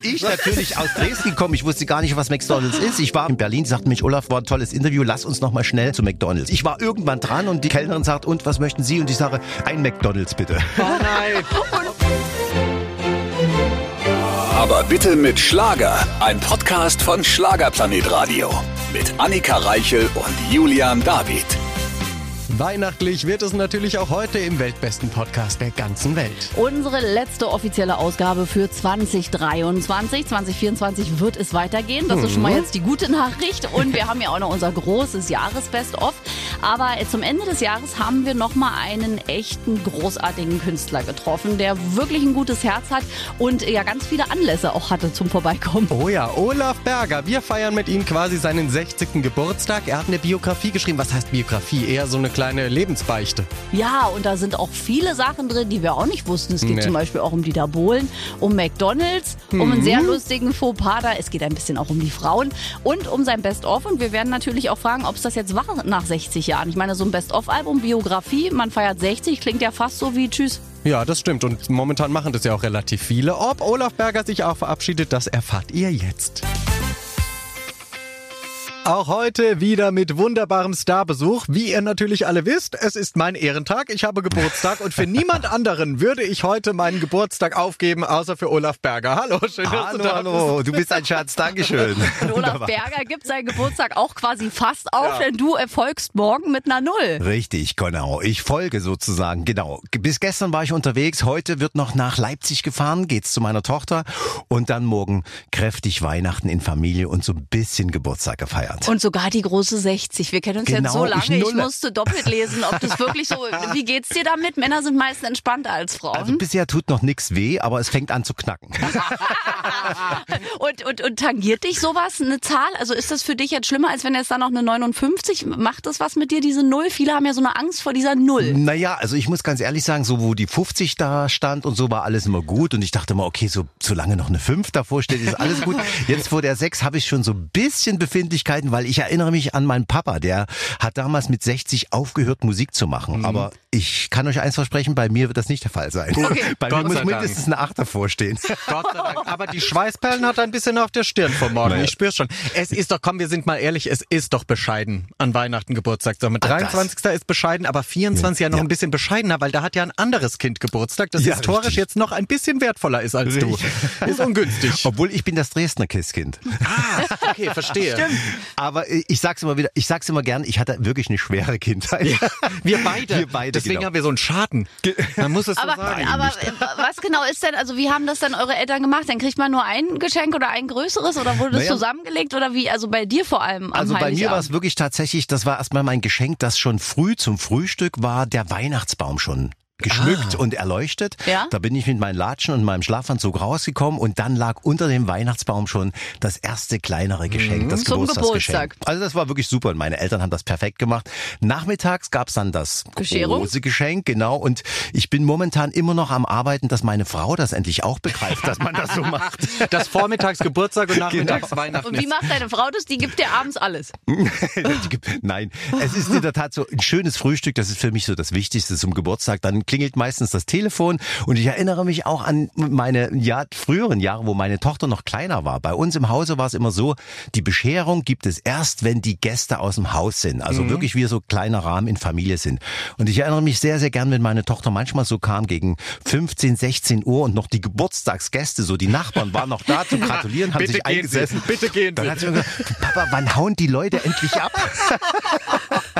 Ich natürlich aus Dresden komme. Ich wusste gar nicht, was McDonalds ist. Ich war in Berlin, die sagten mich, Olaf, war ein tolles Interview, lass uns noch mal schnell zu McDonalds. Ich war irgendwann dran und die Kellnerin sagt, und was möchten Sie? Und ich sage, ein McDonalds bitte. Oh nein. Aber bitte mit Schlager. Ein Podcast von Schlagerplanet Radio. Mit Annika Reichel und Julian David. Weihnachtlich wird es natürlich auch heute im weltbesten Podcast der ganzen Welt. Unsere letzte offizielle Ausgabe für 2023. 2024 wird es weitergehen. Das ist schon mal jetzt die gute Nachricht. Und wir haben ja auch noch unser großes Jahresbest-of. Aber zum Ende des Jahres haben wir noch mal einen echten großartigen Künstler getroffen, der wirklich ein gutes Herz hat und ja ganz viele Anlässe auch hatte zum Vorbeikommen. Oh ja, Olaf Berger. Wir feiern mit ihm quasi seinen 60. Geburtstag. Er hat eine Biografie geschrieben. Was heißt Biografie? Eher so eine kleine Lebensbeichte. Ja, und da sind auch viele Sachen drin, die wir auch nicht wussten. Es geht Nee. zum Beispiel auch um Dieter Bohlen, um McDonalds, um einen sehr lustigen Fauxpas da. Es geht ein bisschen auch um die Frauen und um sein Best-of. Und wir werden natürlich auch fragen, ob es das jetzt war nach 60 Jahren. Ich meine, so ein Best-of-Album, Biografie, man feiert 60, klingt ja fast so wie Tschüss. Ja, das stimmt. Und momentan machen das ja auch relativ viele. Ob Olaf Berger sich auch verabschiedet, das erfahrt ihr jetzt. Auch heute wieder mit wunderbarem Starbesuch. Wie ihr natürlich alle wisst, es ist mein Ehrentag. Ich habe Geburtstag und für niemand anderen würde ich heute meinen Geburtstag aufgeben, außer für Olaf Berger. Hallo, schön, dass du Hallo, da hallo, du bist ein Schatz, Dankeschön. Und Olaf Berger gibt seinen Geburtstag auch quasi fast auf, denn du erfolgst morgen mit einer Null. Richtig, genau. Ich folge sozusagen, genau. Bis gestern war ich unterwegs, heute wird noch nach Leipzig gefahren, geht's zu meiner Tochter und dann morgen kräftig Weihnachten in Familie und so ein bisschen Geburtstag gefeiert. Und sogar die große 60. Wir kennen uns Genau, jetzt so ich lange. Ich, nulle. musste doppelt lesen, ob das wirklich so. Wie geht's dir damit? Männer sind meistens entspannter als Frauen. Also bisher tut noch nix weh, aber es fängt an zu knacken. und, und, und tangiert dich sowas, eine Zahl? Also ist das für dich jetzt schlimmer, als wenn jetzt da noch eine 59? Macht das was mit dir, diese Null? Viele haben ja so eine Angst vor dieser Null. Naja, also ich muss ganz ehrlich sagen, so wo die 50 da stand und so war alles immer gut und ich dachte immer, okay, so solange noch eine 5 davor steht, ist alles gut. Jetzt vor der 6 habe ich schon so ein bisschen Befindlichkeiten, weil ich erinnere mich an meinen Papa, der hat damals mit 60 aufgehört Musik zu machen, aber ich kann euch eins versprechen, bei mir wird das nicht der Fall sein. Bei Gott mir muss mindestens eine 8 davor stehen. Gott sei Dank. Aber die Schweißperlen hat er ein bisschen auf der Stirn vom Morgen. Naja. Ich spür's schon. Es ist doch, komm, wir sind mal ehrlich, es ist doch bescheiden an Weihnachten Geburtstag. So, mit Ah, das. 23. ist bescheiden, aber 24 ja noch Ja. ein bisschen bescheidener, weil da hat ja ein anderes Kind Geburtstag, das Ja, historisch richtig. jetzt noch ein bisschen wertvoller ist als Richtig. du. Ist ungünstig. Obwohl ich bin das Dresdner Kisskind. Ah, okay, verstehe. Aber ich sag's immer wieder, ich sag's immer gern, ich hatte wirklich eine schwere Kindheit. Wir beide. Wir beide, Deswegen genau. haben wir so einen Schaden. Man muss es so Aber, sagen. aber äh, was genau ist denn, also wie haben das denn eure Eltern gemacht? Dann kriegt man nur ein Geschenk oder ein größeres oder wurde das Naja. zusammengelegt oder wie? Also bei dir vor allem am Also bei mir war es wirklich tatsächlich, das war erstmal mein Geschenk, das schon früh zum Frühstück war der Weihnachtsbaum schon geschmückt und erleuchtet. Ja? Da bin ich mit meinen Latschen und meinem Schlafanzug rausgekommen und dann lag unter dem Weihnachtsbaum schon das erste kleinere Geschenk, das Zum Geburtstagsgeschenk. Geburtstag. Also das war wirklich super und meine Eltern haben das perfekt gemacht. Nachmittags gab's dann das Bescherung? große Geschenk, genau. Und ich bin momentan immer noch am Arbeiten, dass meine Frau das endlich auch begreift, dass man das so macht. das Vormittags Geburtstag und nachmittags Weihnachten. Und wie macht deine Frau das? Die gibt dir abends alles. Nein, es ist in der Tat so ein schönes Frühstück, das ist für mich so das Wichtigste zum Geburtstag. Dann klingelt meistens das Telefon und ich erinnere mich auch an meine ja, früheren Jahre, wo meine Tochter noch kleiner war. Bei uns im Hause war es immer so, die Bescherung gibt es erst, wenn die Gäste aus dem Haus sind. Also wirklich wir so kleiner Rahmen in Familie sind. Und ich erinnere mich sehr, sehr gern, wenn meine Tochter manchmal so kam gegen 15, 16 Uhr und noch die Geburtstagsgäste, so die Nachbarn waren noch da zu gratulieren, haben Bitte sich gehen Sie, eingesessen. bitte gehen Dann Sie. hat sie mir gesagt, Papa, wann hauen die Leute endlich ab?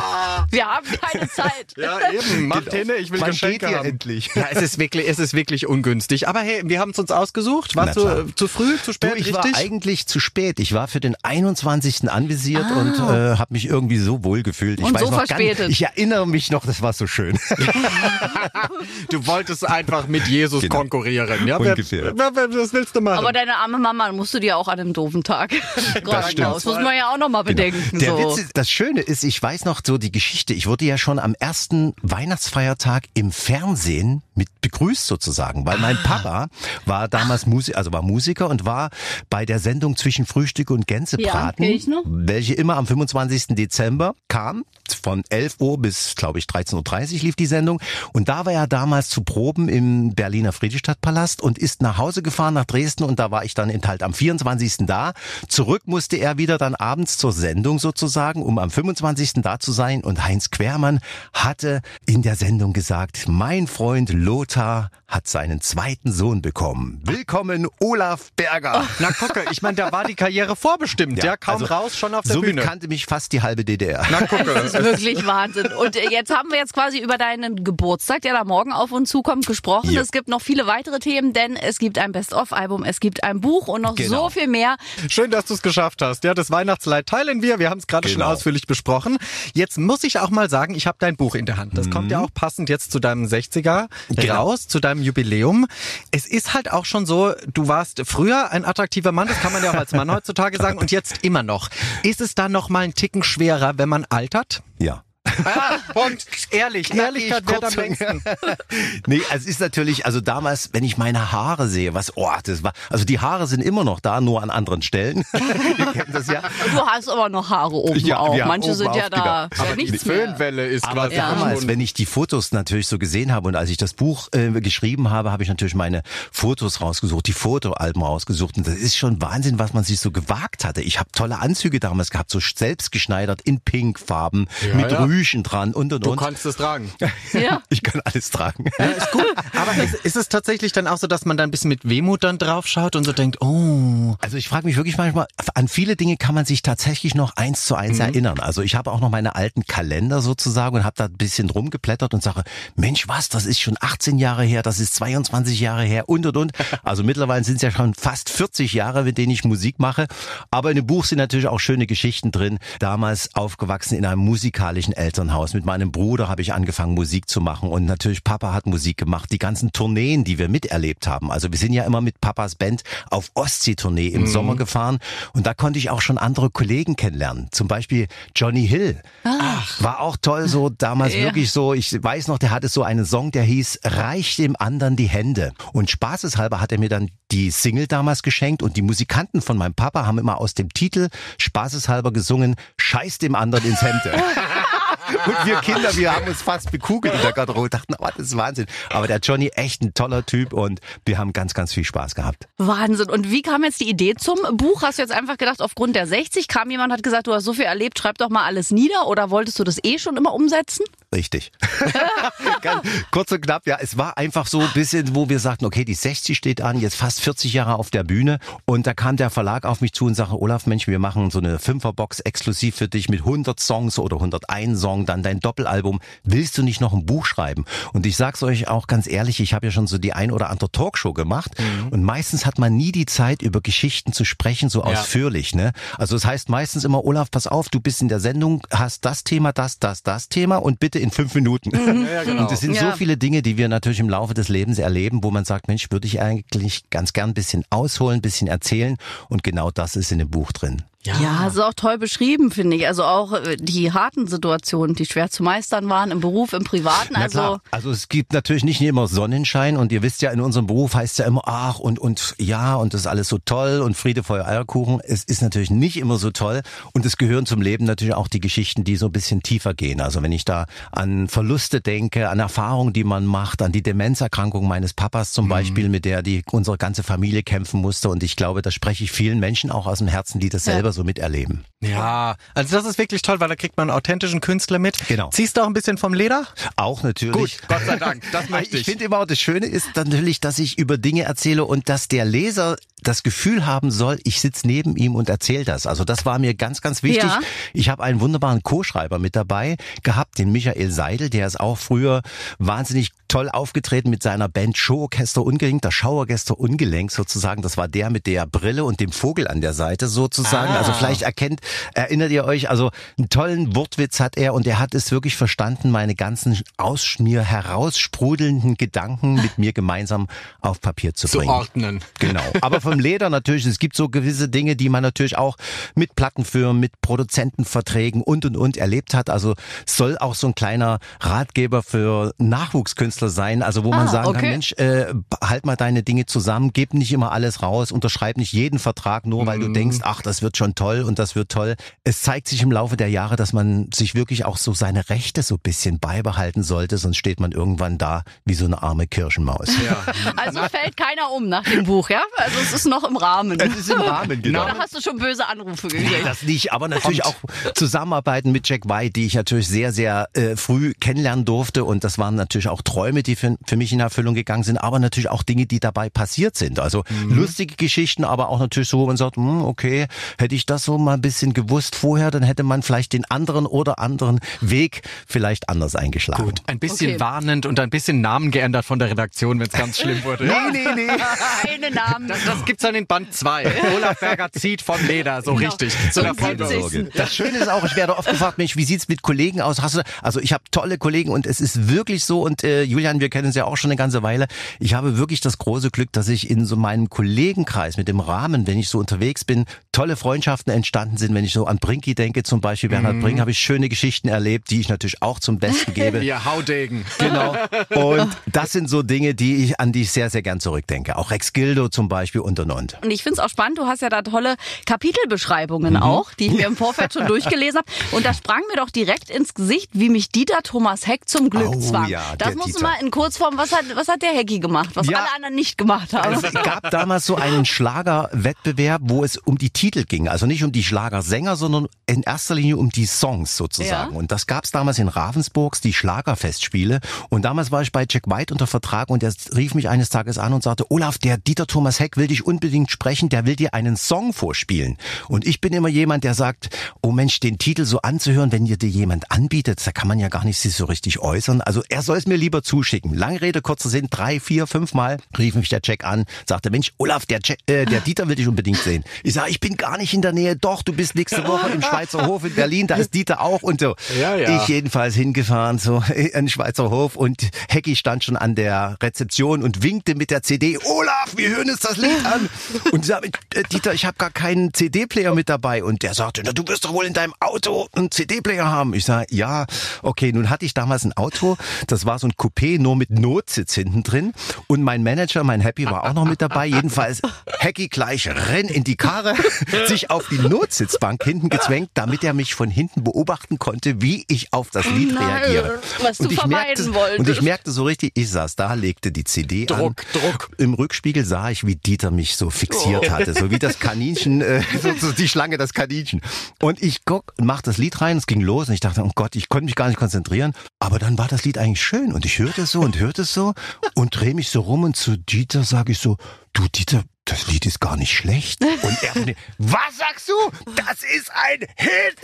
Wir haben keine Zeit. Ja, eben. Macht hin, ich will Wann Geschenke geht ihr haben. endlich? Ja, es ist wirklich, es ist wirklich ungünstig. Aber hey, wir haben es uns ausgesucht. Warst du zu früh, zu Du, spät, ich richtig? war eigentlich zu spät. Ich war für den 21. anvisiert Ah. und äh, habe mich irgendwie so wohl gefühlt. Ich Und weiß so noch verspätet. Ganz, ich erinnere mich noch, das war so schön. du wolltest einfach mit Jesus Genau. konkurrieren. Ja, Ungefähr. wer, wer, was willst du machen? Aber deine arme Mama musst du dir auch an einem doofen Tag. Das stimmt. Das muss man ja auch noch mal bedenken. Der so. Witz ist, das Schöne ist, ich weiß noch, so die Geschichte. Ich wurde ja schon am ersten Weihnachtsfeiertag im Fernsehen mit begrüßt sozusagen, weil mein Papa war damals Musiker, also war Musiker und war bei der Sendung zwischen Frühstück und Gänsebraten, Ja, welche immer am 25. Dezember kam. Von 11 Uhr bis, glaube ich, 13.30 Uhr lief die Sendung. Und da war er damals zu Proben im Berliner Friedrichstadtpalast und ist nach Hause gefahren nach Dresden und da war ich dann halt am 24. da. Zurück musste er wieder dann abends zur Sendung sozusagen, um am 25. da zu sein. Und Heinz Quermann hatte in der Sendung gesagt, mein Freund Lothar hat seinen zweiten Sohn bekommen. Willkommen, Olaf Berger. Na gucke, ich meine, da war die Karriere vorbestimmt. Ja, kaum also raus, schon auf der so Bühne. kannte mich fast die halbe DDR. Na gucke. Das ist wirklich Wahnsinn. Und äh, jetzt haben wir jetzt quasi über deinen Geburtstag, der da morgen auf uns zukommt, gesprochen. Ja. Es gibt noch viele weitere Themen, denn es gibt ein Best-of-Album, es gibt ein Buch und noch Genau. so viel mehr. Schön, dass du es geschafft hast. Ja, das Weihnachtsleid teilen wir. Wir haben es gerade schon Genau. ausführlich besprochen. Jetzt muss ich auch mal sagen, ich habe dein Buch in der Hand. Das kommt ja auch passend jetzt zu deinem 60er Genau. raus, zu deinem Jubiläum. Es ist halt auch schon so, du warst früher ein attraktiver Mann, das kann man ja auch als Mann heutzutage sagen, und jetzt immer noch. Ist es dann noch mal ein Ticken schwerer, wenn man altert? Ja. Ah, Punkt. Ehrlich, Ehrlichkeit wert am längsten. Nee, es ist natürlich, also damals, wenn ich meine Haare sehe, was, oh, das war, also die Haare sind immer noch da, nur an anderen Stellen. Ihr kennt das ja. Du hast aber noch Haare oben Ja, auch. Manche oben sind ja da. genau. ist ja Aber die mehr. Föhnwelle ist Aber quasi damals, wenn ich die Fotos natürlich so gesehen habe und als ich das Buch äh, geschrieben habe, habe ich natürlich meine Fotos rausgesucht, die Fotoalben rausgesucht und das ist schon Wahnsinn, was man sich so gewagt hatte. Ich habe tolle Anzüge damals gehabt, so selbst geschneidert in Pinkfarben, Ja, mit ja. Rüschen dran und und Du und. kannst es tragen. Ja. Ich kann alles tragen. Ja, ist gut. Aber ist, ist es tatsächlich dann auch so, dass man da ein bisschen mit Wehmut dann drauf schaut und so denkt, oh, Also ich frage mich wirklich manchmal, an viele Dinge kann man sich tatsächlich noch eins zu eins erinnern. Also ich habe auch noch meine alten Kalender sozusagen und habe da ein bisschen rumgeblättert und sage, Mensch, was, das ist schon 18 Jahre her, das ist 22 Jahre her und und und. Also mittlerweile sind es ja schon fast 40 Jahre, mit denen ich Musik mache. Aber in dem Buch sind natürlich auch schöne Geschichten drin. Damals aufgewachsen in einem musikalischen Elternhaus. Mit meinem Bruder habe ich angefangen, Musik zu machen. Und natürlich Papa hat Musik gemacht. Die ganzen Tourneen, die wir miterlebt haben. Also wir sind ja immer mit Papas Band auf Ostsee-Tournee im Sommer gefahren. Und da konnte ich auch schon andere Kollegen kennenlernen. Zum Beispiel Johnny Hill. Ach. War auch toll so damals Ja. wirklich so. Ich weiß noch, der hatte so einen Song, der hieß Reich dem anderen die Hände. Und spaßeshalber hat er mir dann die Single damals geschenkt und die Musikanten von meinem Papa haben immer aus dem Titel spaßeshalber gesungen, Scheiß dem anderen ins Hemde. Und wir Kinder, wir haben uns fast bekugelt in der Garderobe, dachten, oh, das ist Wahnsinn. Aber der Johnny, echt ein toller Typ und wir haben ganz, ganz viel Spaß gehabt. Wahnsinn. Und wie kam jetzt die Idee zum Buch? Hast du jetzt einfach gedacht, aufgrund der 60 kam jemand, hat gesagt, du hast so viel erlebt, schreib doch mal alles nieder oder wolltest du das eh schon immer umsetzen? Richtig. Ganz kurz und knapp, ja, es war einfach so ein bisschen, wo wir sagten, okay, die 60 steht an, jetzt fast 40 Jahre auf der Bühne und da kam der Verlag auf mich zu und sagte, Olaf, Mensch, wir machen so eine Fünferbox exklusiv für dich mit 100 Songs oder 101 Song, dann dein Doppelalbum. Willst du nicht noch ein Buch schreiben? Und ich sag's euch auch ganz ehrlich, ich habe ja schon so die ein oder andere Talkshow gemacht und meistens hat man nie die Zeit, über Geschichten zu sprechen, so ausführlich, ne? Also das heißt meistens immer, Olaf, pass auf, du bist in der Sendung, hast das Thema, das, das, das Thema und bitte in fünf Minuten. ja, genau. Und es sind Ja. so viele Dinge, die wir natürlich im Laufe des Lebens erleben, wo man sagt, Mensch, würde ich eigentlich ganz gern ein bisschen ausholen, ein bisschen erzählen. Und genau das ist in dem Buch drin. Ja, ist auch toll beschrieben, finde ich. Also auch äh, die harten Situationen, die schwer zu meistern waren, im Beruf, im Privaten. Na Also klar. also es gibt natürlich nicht immer Sonnenschein und ihr wisst ja, in unserem Beruf heißt es ja immer, ach und, und ja und das ist alles so toll und Friede, Feuer, Eierkuchen. Es ist natürlich nicht immer so toll und es gehören zum Leben natürlich auch die Geschichten, die so ein bisschen tiefer gehen. Also wenn ich da an Verluste denke, an Erfahrungen, die man macht, an die Demenzerkrankung meines Papas zum Beispiel, mit der die unsere ganze Familie kämpfen musste und ich glaube, da spreche ich vielen Menschen auch aus dem Herzen, die das selber so miterleben. Ja, also das ist wirklich toll, weil da kriegt man einen authentischen Künstler mit. Genau. Ziehst du auch ein bisschen vom Leder? Auch natürlich. Gut, Gott sei Dank, das möchte ich. Ich finde immer, das Schöne ist natürlich, dass ich über Dinge erzähle und dass der Leser das Gefühl haben soll, ich sitze neben ihm und erzähle das. Also das war mir ganz, ganz wichtig. Ja. Ich habe einen wunderbaren Co-Schreiber mit dabei gehabt, den Michael Seidel, der ist auch früher wahnsinnig toll aufgetreten mit seiner Band Showorchester Ungelenk, das Schauorchester Ungelenk sozusagen. Das war der mit der Brille und dem Vogel an der Seite sozusagen. Also vielleicht erkennt, erinnert ihr euch, also einen tollen Wortwitz hat er und er hat es wirklich verstanden, meine ganzen aus mir heraussprudelnden Gedanken mit mir gemeinsam auf Papier zu Zu bringen. ordnen. Genau. Aber vom Leder natürlich. Es gibt so gewisse Dinge, die man natürlich auch mit Plattenfirmen, mit Produzentenverträgen und und und erlebt hat. Also soll auch so ein kleiner Ratgeber für Nachwuchskünstler sein. Also wo man Ah, sagen okay. kann, Mensch, äh, halt mal deine Dinge zusammen, gib nicht immer alles raus, unterschreib nicht jeden Vertrag nur, weil du denkst, ach, das wird schon toll und das wird toll. Es zeigt sich im Laufe der Jahre, dass man sich wirklich auch so seine Rechte so ein bisschen beibehalten sollte, sonst steht man irgendwann da wie so eine arme Kirschenmaus. Also fällt keiner um nach dem Buch, ja? Also es ist noch im Rahmen. Es ist im Rahmen, genau. Oder hast du schon böse Anrufe Nee, gekriegt? das nicht, aber natürlich auch Zusammenarbeiten mit Jack White, die ich natürlich sehr, sehr äh, früh kennenlernen durfte und das waren natürlich auch Träume, die für, für mich in Erfüllung gegangen sind, aber natürlich auch Dinge, die dabei passiert sind. Also lustige Geschichten, aber auch natürlich so, wo man sagt, hm, okay, hätte ich das so mal ein bisschen gewusst vorher, dann hätte man vielleicht den anderen oder anderen Weg vielleicht anders eingeschlagen. Gut, ein bisschen Okay. warnend und ein bisschen Namen geändert von der Redaktion, wenn es ganz schlimm wurde. Nee, nee, nee. Keine Namen. Das, das gibt's dann in Band 2. Olaf Berger zieht vom Leder, so Genau. richtig. So Zum der 70. Vollsorge. Das Schöne ist auch, ich werde oft gefragt, Mensch, wie sieht's mit Kollegen aus? Hast du, also ich habe tolle Kollegen und es ist wirklich so und äh, Julian, wir kennen uns ja auch schon eine ganze Weile. Ich habe wirklich das große Glück, dass ich in so meinem Kollegenkreis mit dem Rahmen, wenn ich so unterwegs bin, tolle Freundschaften entstanden sind. Wenn ich so an Brinky denke, zum Beispiel Bernhard Brink, habe ich schöne Geschichten erlebt, die ich natürlich auch zum Besten gebe. Ihr Haudegen. Genau. Und das sind so Dinge, die ich, an die ich sehr, sehr gern zurückdenke. Auch Rex Gildo zum Beispiel und und und. Und ich finde es auch spannend, du hast ja da tolle Kapitelbeschreibungen Mhm. auch, die ich mir im Vorfeld schon durchgelesen habe. Und da sprang mir doch direkt ins Gesicht, wie mich Dieter Thomas Heck zum Glück Oh zwang. ja, das du Dieter. mal in Kurzform, was hat, was hat der Hecki gemacht, was Ja. alle anderen nicht gemacht haben? Es gab damals so einen Schlagerwettbewerb, wo es um die Titel ging. Also nicht um die Schlagersänger, sondern in erster Linie um die Songs sozusagen. Ja. Und das gab es damals in Ravensburgs, die Schlagerfestspiele. Und damals war ich bei Jack White unter Vertrag und er rief mich eines Tages an und sagte, Olaf, der Dieter Thomas Heck will dich unbedingt sprechen, der will dir einen Song vorspielen. Und ich bin immer jemand, der sagt, oh Mensch, den Titel so anzuhören, wenn dir dir jemand anbietet, da kann man ja gar nicht sich so richtig äußern. Also er soll es mir lieber zuschicken. Lange Rede, kurzer Sinn, drei, vier, fünf Mal rief mich der Jack an, sagte, Mensch, Olaf, der, Jack, äh, der Dieter will dich unbedingt sehen. Ich sage, ich bin gar nicht in der Nähe. Doch, du bist nächste Woche im Schweizer Hof in Berlin, da ist Dieter auch und so. Ja, ja. Ich jedenfalls hingefahren, so in den Schweizer Hof und Hecki stand schon an der Rezeption und winkte mit der CD, Olaf, wir hören uns das Lied an. Und ich sagte, äh, Dieter, ich habe gar keinen CD-Player mit dabei. Und der sagte, na, du wirst doch wohl in deinem Auto einen CD-Player haben. Ich sage, ja, okay, nun hatte ich damals ein Auto, das war so ein Coupé, nur mit Notsitz hinten drin. Und mein Manager, mein Happy, war auch noch mit dabei. Jedenfalls, Hecki gleich renn in die Karre, sich auf die Notsitzbank hinten gezwängt, damit er mich von hinten beobachten konnte, wie ich auf das Lied Nein, reagiere. was du und ich vermeiden merkte, wolltest. Und ich merkte so richtig, ich saß da, legte die CD Druck, an. Druck. Im Rückspiegel sah ich, wie Dieter mich so fixiert Oh. hatte, so wie das Kaninchen, äh, so, so die Schlange, das Kaninchen. Und ich guck, mach das Lied rein, es ging los und ich dachte, oh Gott, ich konnte mich gar nicht konzentrieren. Aber dann war das Lied eigentlich schön und ich hörte es so und hörte es so und drehe mich so rum und zu Dieter sage ich so, du Dieter, das Lied ist gar nicht schlecht. Und er was sagst du? Das ist ein Hit!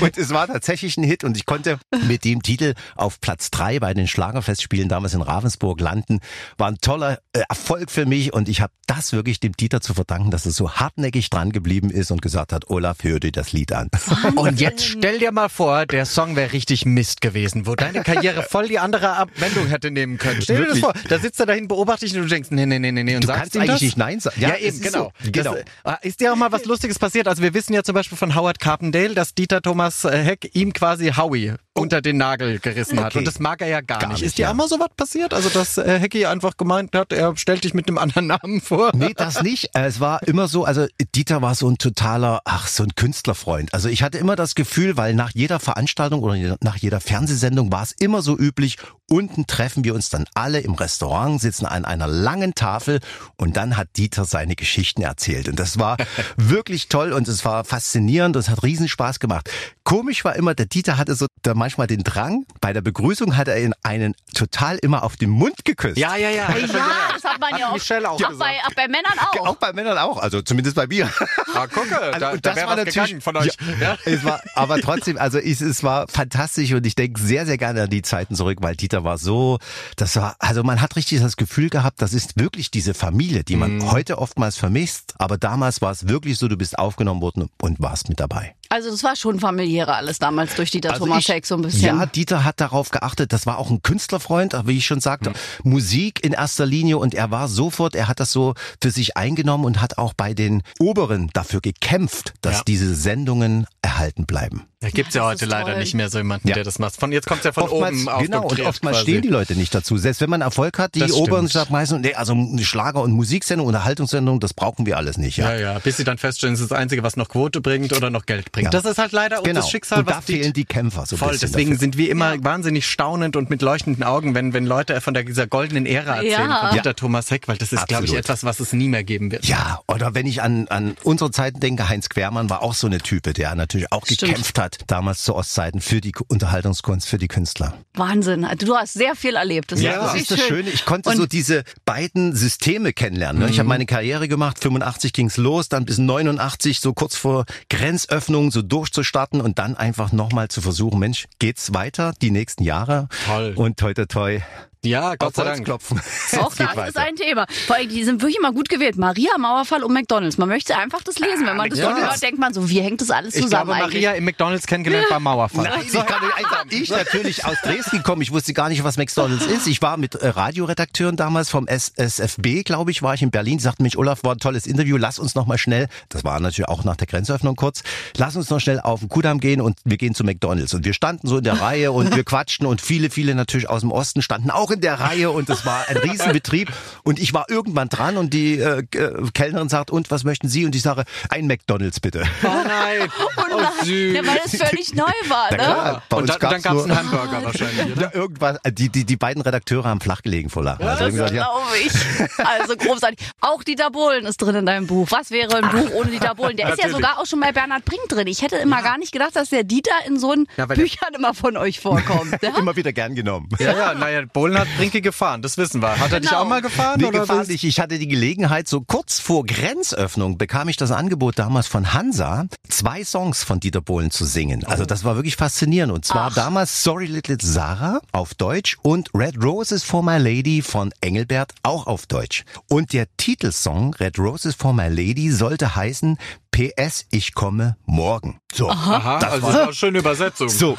und es war tatsächlich ein Hit und ich konnte mit dem Titel auf Platz drei bei den Schlagerfestspielen damals in Ravensburg landen. War ein toller äh, Erfolg für mich und ich habe das wirklich dem Dieter zu verdanken, dass er so hartnäckig dran geblieben ist und gesagt hat, Olaf, hör dir das Lied an. Und jetzt stell dir mal vor, der Song wäre richtig Mist gewesen, wo deine Karriere voll die andere Abwendung hätte nehmen können. Stell dir das vor, da sitzt er dahin, beobachtet dich und du denkst, nee, nee, nee, nee, nee. Und Du sagst kannst ihm eigentlich das? nicht Nein sagen. Ja, Ja, eben, ist genau. so. Genau. Das, äh, ist dir auch mal was Lustiges passiert? Also wir wissen ja zum Beispiel von Howard Carpendale, dass Dieter Thomas äh, Heck ihm quasi Howie unter den Nagel gerissen hat. Okay. Und das mag er ja gar, Gar nicht. Ist dir ja. auch mal so was passiert? Also dass äh, Hecki einfach gemeint hat, er stellt dich mit einem anderen Namen vor? Nee, das nicht. Es war immer so, also Dieter war so ein totaler, ach, so ein Künstlerfreund. Also ich hatte immer das Gefühl, weil nach jeder Veranstaltung oder nach jeder Fernsehsendung war es immer so üblich, unten treffen wir uns dann alle im Restaurant, sitzen an einer langen Tafel und dann hat Dieter seine Geschichten erzählt. Und das war wirklich toll und es war faszinierend und es hat riesen Spaß gemacht. Komisch war immer, der Dieter hatte so da manchmal den Drang, bei der Begrüßung hat er ihn einen total immer auf den Mund geküsst. Ja, ja, ja. Ja, das hat man ja auch. Michelle auch auch, bei, auch bei Männern auch. Auch bei Männern auch, also zumindest bei mir. Ah, gucke, Also, da, da das wäre war natürlich von euch. Ja, Es war, aber trotzdem, also ich, es war fantastisch und ich denke sehr, sehr gerne an die Zeiten zurück, weil Dieter war so, das war, also man hat richtig das Gefühl gehabt, das ist wirklich diese Familie, die man heute oftmals vermisst, aber damals war es wirklich so, du bist aufgenommen worden und warst mit dabei. Also das war schon familiärer alles damals durch Dieter Also Thomas Heck so ein bisschen. Ja, Dieter hat darauf geachtet. Das war auch ein Künstlerfreund, wie ich schon sagte. Musik in erster Linie und er war sofort, er hat das so für sich eingenommen und hat auch bei den Oberen dafür gekämpft, dass Ja. diese Sendungen erhalten bleiben. Da gibt's ja das heute leider toll. nicht mehr so jemanden, Ja. der das macht. Von jetzt kommt's ja von oftmals, oben genau, und oftmals quasi. stehen die Leute nicht dazu. Selbst wenn man Erfolg hat, die Das Oberen stimmt. sagen meistens, nee, also eine Schlager- und Musiksendung, Unterhaltungssendung, das brauchen wir alles nicht. Ja, Ja, ja, bis sie dann feststellen, es ist das Einzige, was noch Quote bringt oder noch Geld bringt. Ja. Das ist halt leider genau. das Schicksal, und da was fehlen die Kämpfer so ein Voll, deswegen dafür. sind wir immer wahnsinnig staunend und mit leuchtenden Augen, wenn, wenn Leute von der, dieser goldenen Ära erzählen, Ja. von Dieter Thomas Heck, weil das ist, glaube ich, etwas, was es nie mehr geben wird. Ja, oder wenn ich an, an unsere Zeiten denke, Heinz Quermann war auch so eine Type, der natürlich auch Stimmt. gekämpft hat, damals zu Ostzeiten, für die Unterhaltungskunst, für die Künstler. Wahnsinn. Also Du hast sehr viel erlebt. Das Ja, ist das ist das schön. Schöne. Ich konnte Und- so diese beiden Systeme kennenlernen. Ne? Ich habe meine Karriere gemacht, 85 ging's los, dann bis 89 so kurz vor Grenzöffnung so durchzustarten und dann einfach nochmal zu versuchen, Mensch, geht's weiter die nächsten Jahre? Toll. Und toi toi toi. Ja, Gott sei Dank. klopfen. Auch das ist weiter. ein Thema. Vor allem, die sind wirklich immer gut gewählt. Maria, Mauerfall und McDonalds. Man möchte einfach das lesen. Wenn man das Ja. so hört, denkt man so, wie hängt das alles Ich zusammen glaube, eigentlich? Maria im McDonalds kennengelernt beim Mauerfall. Nein, ich, kann nicht ich natürlich aus Dresden gekommen. Ich wusste gar nicht, was McDonalds ist. Ich war mit äh, Radioredakteuren damals vom S SFB, glaube ich, war ich in Berlin. Die sagten mich, Olaf, war ein tolles Interview. Lass uns noch mal schnell, das war natürlich auch nach der Grenzöffnung kurz, lass uns noch schnell auf den Kudamm gehen und wir gehen zu McDonalds. Und wir standen so in der Reihe und wir quatschten und viele, viele natürlich aus dem Osten standen auch in der Reihe und es war ein Riesenbetrieb. Und ich war irgendwann dran und die äh, äh, Kellnerin sagt, und was möchten Sie? Und ich sage, ein McDonalds bitte. Oh nein. Oh nein, ja, weil es völlig neu war, ne? klar, bei Und uns dann, gab's nur- einen Hamburger wahrscheinlich, oder? Ja, irgendwas, äh, die, die, die beiden Redakteure haben flach gelegen vor Lachen. Also Das gesagt, ja, glaube ich. Also großartig. Auch Dieter Bohlen ist drin in deinem Buch. Was wäre ein Buch ohne Dieter Bohlen? Der ist ja Natürlich. sogar auch schon bei Bernhard Brink drin. Ich hätte immer gar nicht gedacht, dass der Dieter in so einen Ja, Büchern immer von euch vorkommt. Ja? immer wieder gern genommen. Ja, ja, naja, Bohlen hat Brinke gefahren, das wissen wir. Hat er dich Genau. auch mal gefahren? Nee, oder gefahren nicht. Ich hatte die Gelegenheit, so kurz vor Grenzöffnung bekam ich das Angebot damals von Hansa, zwei Songs von Dieter Bohlen zu singen. Also das war wirklich faszinierend. Und zwar damals Sorry Little Sarah auf Deutsch und Red Roses for My Lady von Engelbert auch auf Deutsch. Und der Titelsong Red Roses for My Lady sollte heißen PS, ich komme morgen. So. Aha, Das also war- eine schöne Übersetzung. So,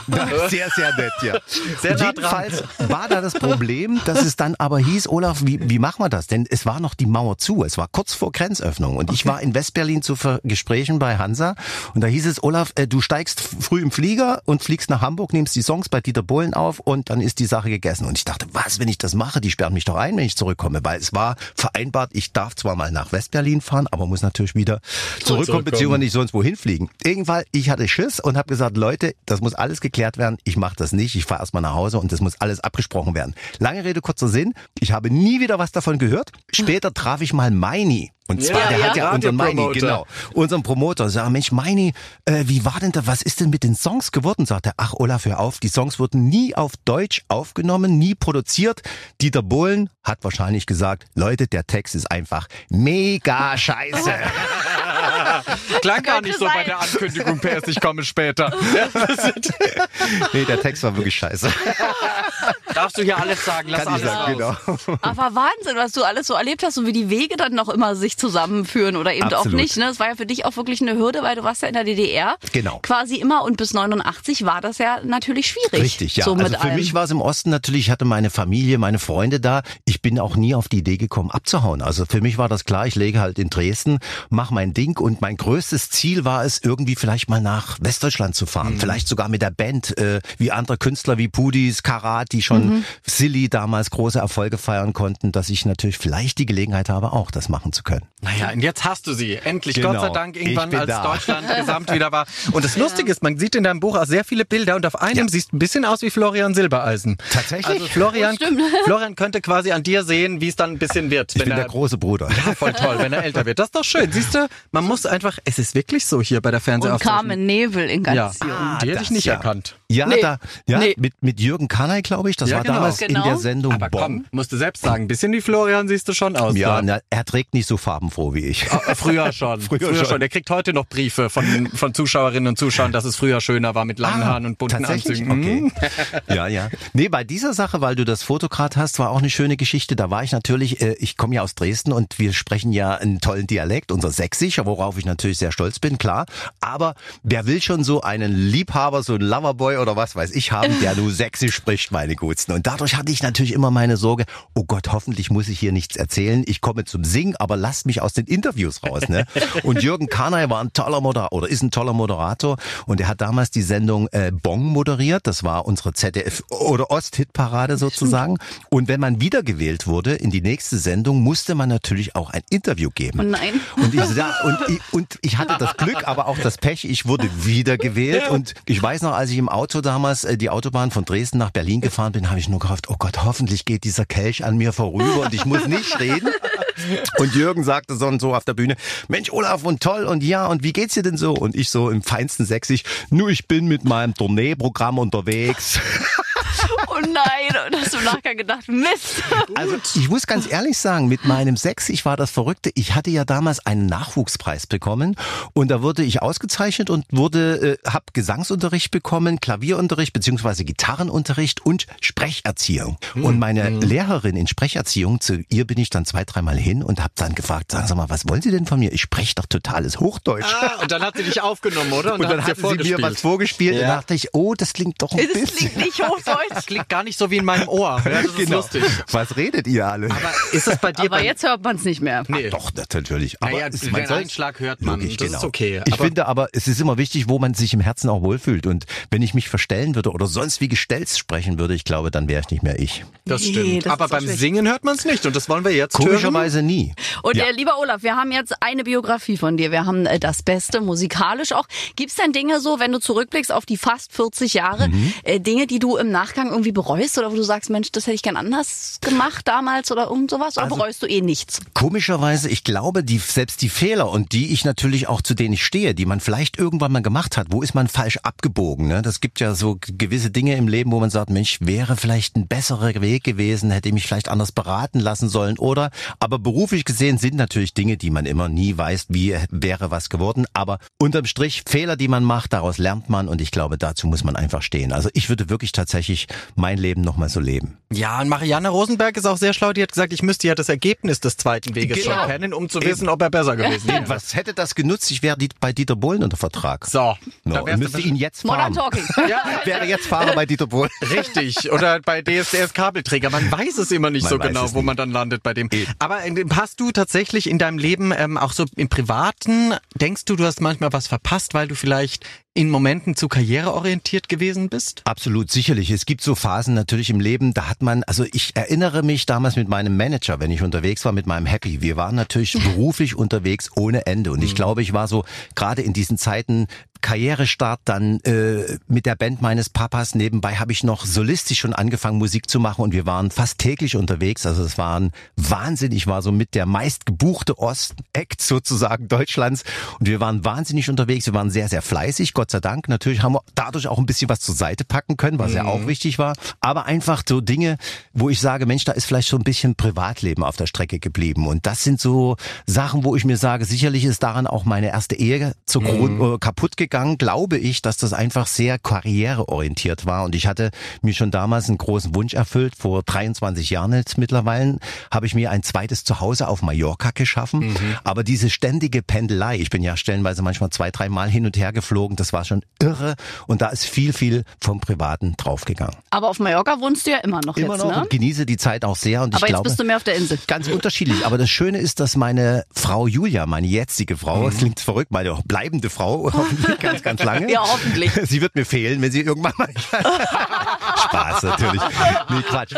sehr, sehr nett, ja. Sehr nah Jedenfalls war da das Problem, dass es dann aber hieß, Olaf, wie, wie machen wir das? Denn es war noch die Mauer zu. Es war kurz vor Grenzöffnung. Und ich war in Westberlin zu Gesprächen bei Hansa. Und da hieß es, Olaf, äh, du steigst früh im Flieger und fliegst nach Hamburg, nimmst die Songs bei Dieter Bohlen auf und dann ist die Sache gegessen. Und ich dachte, was, wenn ich das mache? Die sperren mich doch ein, wenn ich zurückkomme. Weil es war vereinbart, ich darf zwar mal nach Westberlin fahren, aber muss natürlich wieder zurückkommen, Zurückkommen. beziehungsweise nicht sonst wohin fliegen. Irgendwann, ich hatte Schiss und habe gesagt, Leute, das muss alles geklärt werden. Ich mache das nicht. Ich fahre erstmal nach Hause und das muss alles abgesprochen werden. Lange Rede, kurzer Sinn. Ich habe nie wieder was davon gehört. Später traf ich mal Meini. Und zwar, Ja, der ja. hat ja unseren Meini, genau, unseren Promoter. Sag, Mensch, Meini, äh, wie war denn da, was ist denn mit den Songs geworden? Sagt er, ach Olaf, hör auf, die Songs wurden nie auf Deutsch aufgenommen, nie produziert. Dieter Bohlen hat wahrscheinlich gesagt, Leute, der Text ist einfach mega scheiße. Klang gar nicht so bei sein. der Ankündigung, PS, ich komme später. nee, der Text war wirklich scheiße. Darfst du hier alles sagen, lass Kann ich alles sagen, raus. genau. Aber Wahnsinn, was du alles so erlebt hast und wie die Wege dann noch immer sich zusammenführen oder eben Absolut. auch nicht. Ne? Das war ja für dich auch wirklich eine Hürde, weil du warst ja in der DDR. Genau. Quasi immer und bis 89 war das ja natürlich schwierig. Richtig, ja. So also für allem. mich war es im Osten natürlich, ich hatte meine Familie, meine Freunde da. Ich bin auch nie auf die Idee gekommen, abzuhauen. Also für mich war das klar, ich lege halt in Dresden, mache mein Ding und mein größtes Ziel war es, irgendwie vielleicht mal nach Westdeutschland zu Mhm. fahren. Vielleicht sogar mit der Band, äh, wie andere Künstler wie Pudis, Karat, die schon Mhm. Silly damals große Erfolge feiern konnten, dass ich natürlich vielleicht die Gelegenheit habe, auch das machen zu können. Naja, und jetzt hast du sie. Endlich, Genau. Gott sei Dank, irgendwann, als da. Deutschland gesamt wieder war. Und das Lustige ist, man sieht in deinem Buch auch sehr viele Bilder und auf einem siehst ein bisschen aus wie Florian Silbereisen. Tatsächlich? Also Florian. Florian könnte quasi an dir sehen, wie es dann ein bisschen wird. Ich wenn bin er, der große Bruder. Ja, voll toll, wenn er älter wird. Das ist doch schön. Siehst du, man muss einfach, es ist wirklich so hier bei der und Fernsehaufzeichnung. Carmen Nevel in Ja, Galizien. die hätte ich nicht ja. erkannt. Ja, Nee. da, ja, Nee. mit, mit Jürgen Kanay, glaube ich. Das Ja, war genau. damals in Genau. der Sendung Aber Bonn. komm, musst du selbst sagen, ein bisschen wie Florian siehst du schon aus. Ja, na, er trägt nicht so farbenfroh wie ich. Äh, Früher schon. Früher schon. Der kriegt heute noch Briefe von, von Zuschauerinnen und Zuschauern, dass es früher schöner war mit langen Haaren und bunten Ah, Tatsächlich? Anzügen. Okay. ja, ja. Nee, bei dieser Sache, weil du das Foto gerade hast, war auch eine schöne Geschichte. Da war ich natürlich, äh, ich komme ja aus Dresden und wir sprechen ja einen tollen Dialekt, unser Sächsisch, worauf ich natürlich sehr stolz bin, klar. Aber wer will schon so einen Liebhaber, so einen Loverboy oder was weiß ich haben, der nur Sächsisch spricht, meine Gutsten. Und dadurch hatte ich natürlich immer meine Sorge, oh Gott, hoffentlich muss ich hier nichts erzählen. Ich komme zum Singen, aber lasst mich aus den Interviews raus. Ne? Und Jürgen Kanay war ein toller Moderator oder ist ein toller Moderator und er hat damals die Sendung äh, Bong moderiert. Das war unsere ZDF oder Ost-Hit-Parade sozusagen. Und wenn man wiedergewählt wurde in die nächste Sendung, musste man natürlich auch ein Interview geben. Oh nein. Und ich, sa- und, ich, und ich hatte das Glück, aber auch das Pech, ich wurde wiedergewählt. Und ich weiß noch, als ich im Auto damals äh, die Autobahn von Dresden nach Berlin gefahren bin, habe ich nur gehofft, oh Gott, hoffentlich geht dieser Kelch an mir vorüber und ich muss nicht reden. Und Jürgen sagte so und so auf der Bühne, Mensch, Olaf, und toll, und ja, und wie geht's dir denn so? Und ich so im feinsten Sächsisch, nur ich bin mit meinem Tourneeprogramm unterwegs. Oh nein. Und hast du im Nachgang gedacht, Mist. Also ich muss ganz ehrlich sagen, mit meinem Sächsisch war das Verrückte. Ich hatte ja damals einen Nachwuchspreis bekommen und da wurde ich ausgezeichnet und wurde, äh, habe Gesangsunterricht bekommen, Klavierunterricht beziehungsweise Gitarrenunterricht und Sprecherziehung. Und meine Lehrerin in Sprecherziehung, zu ihr bin ich dann zwei, dreimal hin und habe dann gefragt, sagen Sie mal, was wollen Sie denn von mir? Ich spreche doch totales Hochdeutsch. Ah, und dann hat sie dich aufgenommen, oder? Und dann hat hat sie mir was vorgespielt und Ja. da dachte ich, oh, das klingt doch ein Das bisschen. klingt nicht hochdeutsch. Das klingt gar nicht so wie in meinem Ohr. Ja, das ist Genau. lustig. Was redet ihr alle? Aber ist es bei dir Aber bei jetzt hört man es nicht mehr. Nee. Doch, das natürlich. Aber Naja, es- den man soll- Einschlag hört man. Logisch, das genau. ist okay. Ich Aber- finde aber, es ist immer wichtig, wo man sich im Herzen auch wohlfühlt. Und wenn ich mich verstellen würde oder sonst wie gestellt sprechen würde, ich glaube, dann wäre ich nicht mehr ich. Das Nee, stimmt. das aber ist beim schlecht. Singen hört man es nicht. Und das wollen wir jetzt hören. Komischerweise nie. Und Ja. äh, lieber Olaf, wir haben jetzt eine Biografie von dir. Wir haben äh, das Beste, musikalisch auch. Gibt's denn Dinge so, wenn du zurückblickst auf die fast 40 Jahre, Mhm. äh, Dinge, die du im Nachgang irgendwie bereust oder wo du sagst, Mensch, das hätte ich gern anders gemacht damals oder irgend sowas? Oder Also- bereust du eh nichts? Komischerweise, ich glaube, die, selbst die Fehler und die ich natürlich auch zu denen ich stehe, die man vielleicht irgendwann mal gemacht hat, wo ist man falsch abgebogen? Ne? Das gibt ja so gewisse Dinge im Leben, wo man sagt, Mensch, wäre vielleicht ein besserer Weg gewesen, hätte ich mich vielleicht anders beraten lassen sollen oder, aber beruflich gesehen sind natürlich Dinge, die man immer nie weiß, wie wäre was geworden, aber unterm Strich Fehler, die man macht, daraus lernt man und ich glaube, dazu muss man einfach stehen. Also ich würde wirklich tatsächlich mein Leben nochmal so leben. Ja, und Marianne Rosenberg ist auch sehr schlau. Die hat gesagt, ich müsste ja das Ergebnis des zweiten Weges Genau. schon kennen, um zu wissen, ob er besser gewesen wäre. Was hätte das genutzt? Ich wäre die- bei Dieter Bohlen unter Vertrag. So, No, da und wärst du müsste ihn jetzt Modern fahren. Talking. Ja, Wäre jetzt Fahrer bei Dieter Bohlen. Richtig. Oder bei DSDS Kabelträger. Man weiß es immer nicht Man so genau, wo man dann landet bei dem. Aber äh, hast du tatsächlich in deinem Leben, ähm, auch so im Privaten, denkst du, du hast manchmal was verpasst, weil du vielleicht in Momenten zu karriereorientiert gewesen bist? Absolut, sicherlich. Es gibt so Phasen natürlich im Leben, da hat man, also ich erinnere mich damals mit meinem Manager, wenn ich unterwegs war mit meinem Happy. Wir waren natürlich beruflich unterwegs ohne Ende. Und ich glaube, ich war so gerade in diesen Zeiten Karrierestart dann äh, mit der Band meines Papas. Nebenbei habe ich noch solistisch schon angefangen, Musik zu machen und wir waren fast täglich unterwegs. Also es waren Wahnsinn. Ich war so mit der meistgebuchte Ost-Act sozusagen Deutschlands und wir waren wahnsinnig unterwegs. Wir waren sehr, sehr fleißig, Gott sei Dank. Natürlich haben wir dadurch auch ein bisschen was zur Seite packen können, was ja auch wichtig war. Aber einfach so Dinge, wo ich sage, Mensch, da ist vielleicht so ein bisschen Privatleben auf der Strecke geblieben. Und das sind so Sachen, wo ich mir sage, sicherlich ist daran auch meine erste Ehe zu Grund, äh, kaputt gegangen, glaube ich, dass das einfach sehr karriereorientiert war. Und ich hatte mir schon damals einen großen Wunsch erfüllt. Vor 23 Jahren jetzt mittlerweile habe ich mir ein zweites Zuhause auf Mallorca geschaffen. Aber diese ständige Pendelei, ich bin ja stellenweise manchmal zwei, drei Mal hin und her geflogen, das war schon irre. Und da ist viel, viel vom Privaten draufgegangen. Aber auf Mallorca wohnst du ja immer noch Immer jetzt, noch ne? und genieße die Zeit auch sehr. Und Aber ich jetzt glaube, bist du mehr auf der Insel. Ganz unterschiedlich. Aber das Schöne ist, dass meine Frau Julia, meine jetzige Frau, das klingt verrückt, meine bleibende Frau, ganz, ganz lange. Ja, hoffentlich. Sie wird mir fehlen, wenn sie irgendwann mal. Spaß natürlich. Nee, Quatsch.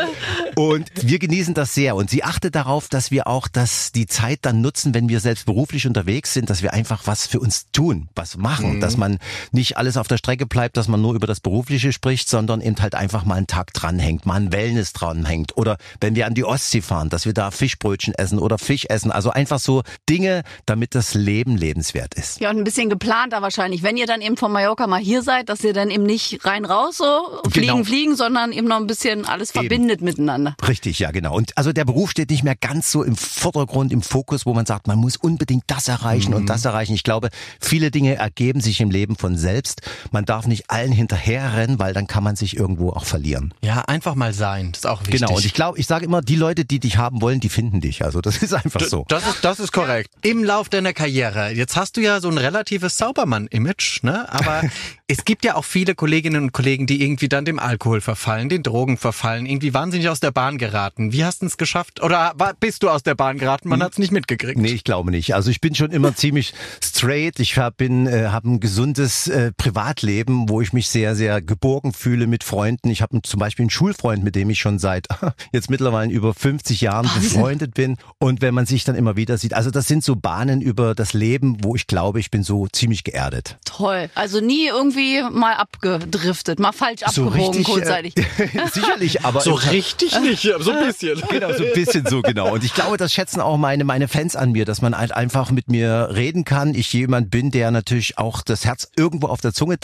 Und wir genießen das sehr. Und sie achtet darauf, dass wir auch das, die Zeit dann nutzen, wenn wir selbst beruflich unterwegs sind, dass wir einfach was für uns tun, was machen. Dass man nicht alles auf der Strecke bleibt, dass man nur über das Berufliche spricht, sondern eben halt einfach mal einen Tag dranhängt, mal ein Wellness dranhängt. Oder wenn wir an die Ostsee fahren, dass wir da Fischbrötchen essen oder Fisch essen. Also einfach so Dinge, damit das Leben lebenswert ist. Ja, und ein bisschen geplanter wahrscheinlich. Wenn ihr dann eben von Mallorca mal hier seid, dass ihr dann eben nicht rein raus so fliegen, Genau. fliegen, sondern eben noch ein bisschen alles verbindet eben. miteinander. Richtig, ja, genau. Und also der Beruf steht nicht mehr ganz so im Vordergrund, im Fokus, wo man sagt, man muss unbedingt das erreichen mhm. und das erreichen. Ich glaube, viele Dinge ergeben sich im Leben von selbst. Man darf nicht allen hinterherrennen, weil dann kann man sich irgendwo auch verlieren. Ja, einfach mal sein. Das ist auch wichtig. Genau. Und ich glaube, ich sage immer, die Leute, die dich haben wollen, die finden dich. Also das ist einfach so. Das ist, das ist korrekt. Im Lauf deiner Karriere. Jetzt hast du ja so ein relatives Saubermann-Image, ne? Aber es gibt ja auch viele Kolleginnen und Kollegen, die irgendwie dann dem Alkohol verfallen, den Drogen verfallen, irgendwie wahnsinnig aus der Bahn geraten. Wie hast du es geschafft? Oder bist du aus der Bahn geraten? Man hm. hat es nicht mitgekriegt. Nee, ich glaube nicht. Also ich bin schon immer ziemlich straight. Ich hab, bin, äh, habe ein gesundes äh, Privatleben, wo ich mich sehr, sehr geborgen fühle mit Freunden. Ich habe zum Beispiel einen Schulfreund, mit dem ich schon seit jetzt mittlerweile über 50 Jahren befreundet bin. Und wenn man sich dann immer wieder sieht, also das sind so Bahnen über das Leben, wo ich glaube, ich bin so ziemlich geerdet. Toll. Also nie irgendwie mal abgedriftet, mal falsch so abgebogen richtig, äh, kurzzeitig. Äh, sicherlich, aber so richtig nicht, so ein bisschen. Genau, so ein bisschen so genau. Und ich glaube, das schätzen auch meine meine Fans an mir, dass man halt einfach mit mir reden kann. Ich jemand bin, der natürlich auch das Herz irgendwo auf der Zunge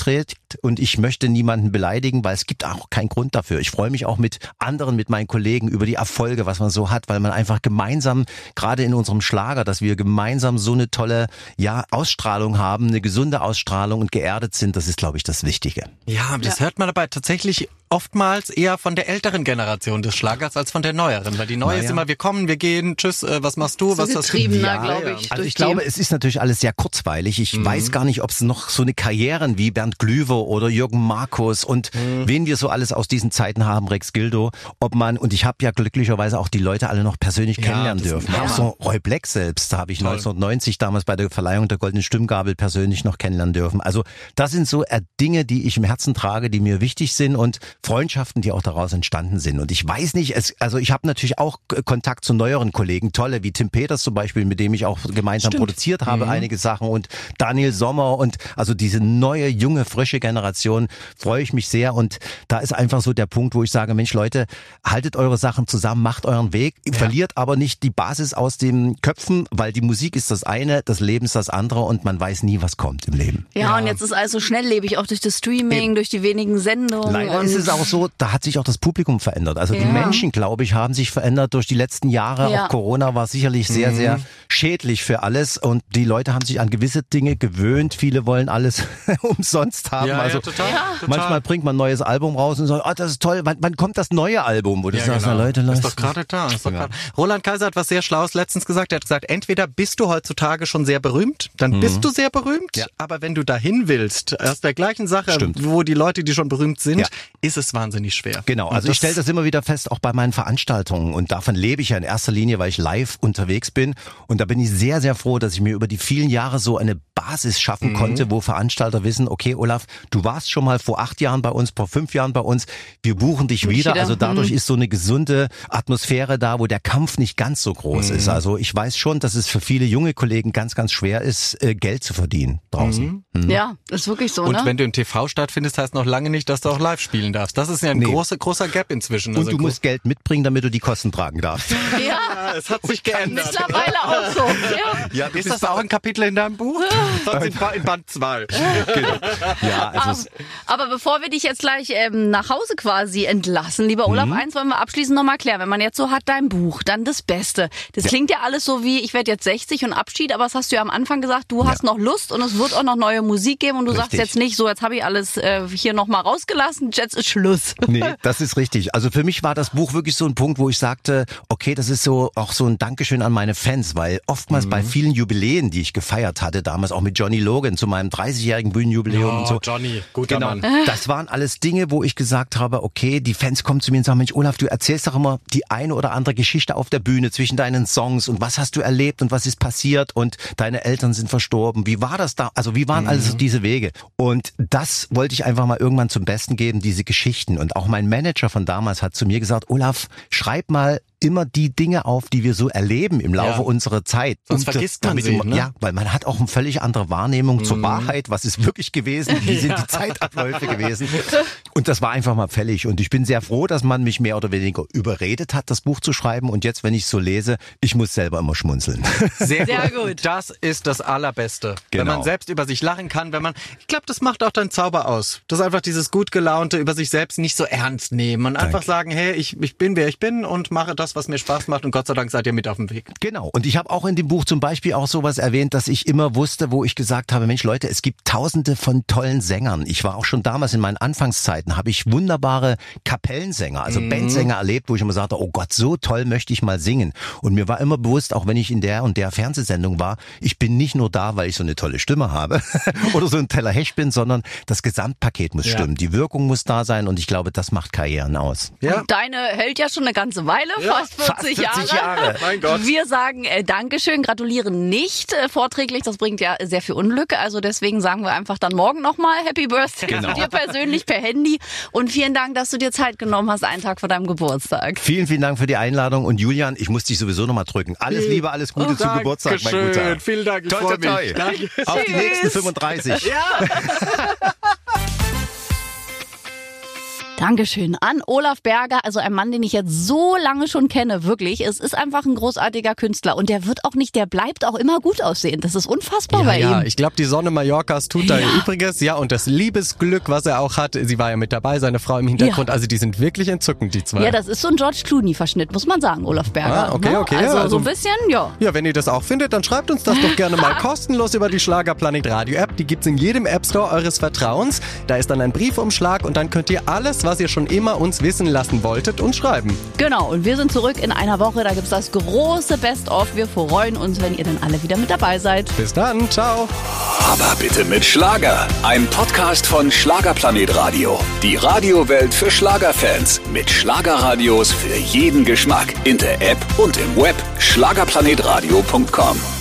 und ich möchte niemanden beleidigen, weil es gibt auch keinen Grund dafür. Ich freue mich auch mit anderen, mit meinen Kollegen über die Erfolge, was man so hat, weil man einfach gemeinsam, gerade in unserem Schlager, dass wir gemeinsam so eine tolle ja Ausstrahlung haben, eine gesunde Ausstrahlung und geerdet sind. Das ist, glaube ich, das Wichtige. Ja, das ja. hört man dabei tatsächlich oftmals eher von der älteren Generation des Schlagers als von der neueren, weil die neue naja. ist immer, wir kommen, wir gehen, tschüss, äh, was machst du, so was hast du? Ja, glaube ich. Also ich glaube, es ist natürlich alles sehr kurzweilig. Ich mhm. weiß gar nicht, ob es noch so eine Karrieren wie Bernd Glüwer oder Jürgen Markus und mhm. wen wir so alles aus diesen Zeiten haben, Rex Gildo, ob man, und ich habe ja glücklicherweise auch die Leute alle noch persönlich ja, kennenlernen dürfen. Auch so Roy Black selbst habe ich Toll. 1990 damals bei der Verleihung der Goldenen Stimmgabel persönlich noch kennenlernen dürfen. Also das sind so Dinge, die ich im Herzen trage, die mir wichtig sind und Freundschaften, die auch daraus entstanden sind. Und ich weiß nicht, es, also ich habe natürlich auch Kontakt zu neueren Kollegen, tolle, wie Tim Peters zum Beispiel, mit dem ich auch gemeinsam Stimmt. produziert habe, mhm. einige Sachen und Daniel Sommer und also diese neue, junge, frische Generation freue ich mich sehr und da ist einfach so der Punkt, wo ich sage, Mensch Leute, haltet eure Sachen zusammen, macht euren Weg, ja. verliert aber nicht die Basis aus den Köpfen, weil die Musik ist das eine, das Leben ist das andere und man weiß nie, was kommt im Leben. Ja, ja. und jetzt ist also schnelllebig, auch durch das Streaming, Eben. durch die wenigen Sendungen. Leider ist es auch so, da hat sich auch das Publikum verändert. Also ja. die Menschen, glaube ich, haben sich verändert durch die letzten Jahre. Ja. Auch Corona war sicherlich sehr, mhm. sehr schädlich für alles und die Leute haben sich an gewisse Dinge gewöhnt. Viele wollen alles umsonst haben. Ja, also ja, total, ja. manchmal bringt man ein neues Album raus und sagt, oh, das ist toll. Wann, wann kommt das neue Album? Wo du ja, sagst, genau. Leute, ist doch gerade da. Ist doch grad. Roland Kaiser hat was sehr Schlaues letztens gesagt. Er hat gesagt, entweder bist du heutzutage schon sehr berühmt, dann mhm. bist du sehr berühmt. Ja. Aber wenn du dahin willst, aus der gleichen Sache, Stimmt. wo die Leute, die schon berühmt sind, ist es wahnsinnig schwer. Genau. Also ich stelle das immer wieder fest, auch bei meinen Veranstaltungen. Und davon lebe ich ja in erster Linie, weil ich live unterwegs bin. Und da bin ich sehr, sehr froh, dass ich mir über die vielen Jahre so eine Basis schaffen mhm. konnte, wo Veranstalter wissen, okay, Olaf, du warst schon mal vor acht Jahren bei uns, vor fünf Jahren bei uns, wir buchen dich wieder. Also dadurch mhm. ist so eine gesunde Atmosphäre da, wo der Kampf nicht ganz so groß mhm. ist. Also ich weiß schon, dass es für viele junge Kollegen ganz, ganz schwer ist, äh, Geld zu verdienen draußen. Mhm. mhm. Ja, ist wirklich so. Und ne? wenn du im TV stattfindest, heißt noch lange nicht, dass du auch live spielen darfst. Das ist ja ein nee. großer, großer Gap inzwischen. Und also du musst Geld mitbringen, damit du die Kosten tragen darfst. Ja, es hat sich geändert. Mittlerweile auch so. Ja. Ja, ist das auch ein Kapitel in deinem Buch? Sonst in Band 2. genau. Ja, also aber, aber bevor wir dich jetzt gleich ähm, nach Hause quasi entlassen, lieber Olaf, mhm. eins wollen wir abschließend nochmal klären. Wenn man jetzt so hat, dein Buch, dann das Beste. Das ja. klingt ja alles so wie, ich werde jetzt 60 und Abschied, aber das hast du ja am Anfang gesagt, du hast noch Lust und es wird auch noch neue Musik geben und du richtig. sagst jetzt nicht, so jetzt habe ich alles äh, hier nochmal rausgelassen, jetzt ist Schluss. Nee, das ist richtig. Also für mich war das Buch wirklich so ein Punkt, wo ich sagte, okay, das ist so auch so ein Dankeschön an meine Fans, weil oftmals mhm. bei vielen Jubiläen, die ich gefeiert hatte, damals auch mit Johnny Logan zu meinem 30-jährigen Bühnenjubiläum oh, und so. Johnny, guter genau, Mann. Das waren alles Dinge, wo ich gesagt habe, okay, die Fans kommen zu mir und sagen, Mensch, Olaf, du erzählst doch immer die eine oder andere Geschichte auf der Bühne zwischen deinen Songs und was hast du erlebt und was ist passiert und deine Eltern sind verstorben. Wie war das da? Also wie waren mhm. also diese Wege? Und das wollte ich einfach mal irgendwann zum Besten geben, diese Geschichten. Und auch mein Manager von damals hat zu mir gesagt, Olaf, schreib mal immer die Dinge auf, die wir so erleben im Laufe Ja. unserer Zeit. Sonst Um vergisst man damit sie, immer- ne? Ja, weil man hat auch eine völlig andere Wahrnehmung zur Wahrheit. Was ist wirklich gewesen? Wie sind die Zeitabläufe gewesen? Und das war einfach mal fällig. Und ich bin sehr froh, dass man mich mehr oder weniger überredet hat, das Buch zu schreiben. Und jetzt, wenn ich so lese, ich muss selber immer schmunzeln. Sehr, Sehr gut. Das ist das Allerbeste. Wenn Genau. man selbst über sich lachen kann, wenn man, ich glaube, das macht auch deinen Zauber aus. Das ist einfach dieses gut gelaunte, über sich selbst nicht so ernst nehmen und einfach sagen, hey, ich, ich bin, wer ich bin und mache das, was mir Spaß macht und Gott sei Dank seid ihr mit auf dem Weg. Genau. Und ich habe auch in dem Buch zum Beispiel auch sowas erwähnt, dass ich immer wusste, wo ich gesagt habe, Mensch Leute, es gibt tausende von tollen Sängern. Ich war auch schon damals in meinen Anfangszeiten, habe ich wunderbare Kapellensänger, also Bandsänger erlebt, wo ich immer sagte, oh Gott, so toll möchte ich mal singen. Und mir war immer bewusst, auch wenn ich in der und der Fernsehsendung war, ich bin nicht nur da, weil ich so eine tolle Stimme habe oder so ein Teller Hecht bin, sondern das Gesamtpaket muss Ja. stimmen. Die Wirkung muss da sein und ich glaube, das macht Karrieren aus. Ja. Und deine hält ja schon eine ganze Weile, fast 40, fast 40 Jahre. Mein Gott. Wir sagen äh, Dankeschön, gratulieren nicht äh, vorträglich, das bringt ja sehr viel Unglück. Also deswegen sagen wir einfach dann morgen nochmal Happy Birthday Genau. dir persönlich per Handy. Und vielen Dank, dass du dir Zeit genommen hast, einen Tag vor deinem Geburtstag. Vielen, vielen Dank für die Einladung und Julian, ich muss dich sowieso nochmal drücken. Alles Liebe, alles Gute zum Geburtstag, mein Dankeschön. Guter. Vielen Dank, ich Toi, freue toi, mich. Danke. Auf die Tschüss. nächsten 35. Dankeschön an Olaf Berger, also ein Mann, den ich jetzt so lange schon kenne, wirklich. Es ist einfach ein großartiger Künstler und der wird auch nicht, der bleibt auch immer gut aussehen. Das ist unfassbar Ja, bei ja, ihm. ich glaube, die Sonne Mallorcas tut da Ja. ihr Übriges. Ja, und das Liebesglück, was er auch hat, sie war ja mit dabei, seine Frau im Hintergrund. Ja. Also die sind wirklich entzückend, die zwei. Ja, das ist so ein George Clooney-Verschnitt, muss man sagen, Olaf Berger. Ah, okay, ne? okay, Also, also- so ein bisschen, ja. Ja, wenn ihr das auch findet, dann schreibt uns das doch gerne mal kostenlos über die Schlagerplanet Radio App. Die gibt's in jedem App Store eures Vertrauens. Da ist dann ein Briefumschlag und dann könnt ihr alles, was ihr schon immer uns wissen lassen wolltet, uns schreiben. Genau, und wir sind zurück in einer Woche. Da gibt's das große Best-of. Wir freuen uns, wenn ihr dann alle wieder mit dabei seid. Bis dann, ciao. Aber bitte mit Schlager. Ein Podcast von Schlagerplanet Radio. Die Radiowelt für Schlagerfans. Mit Schlagerradios für jeden Geschmack. In der App und im Web. Schlagerplanetradio.com.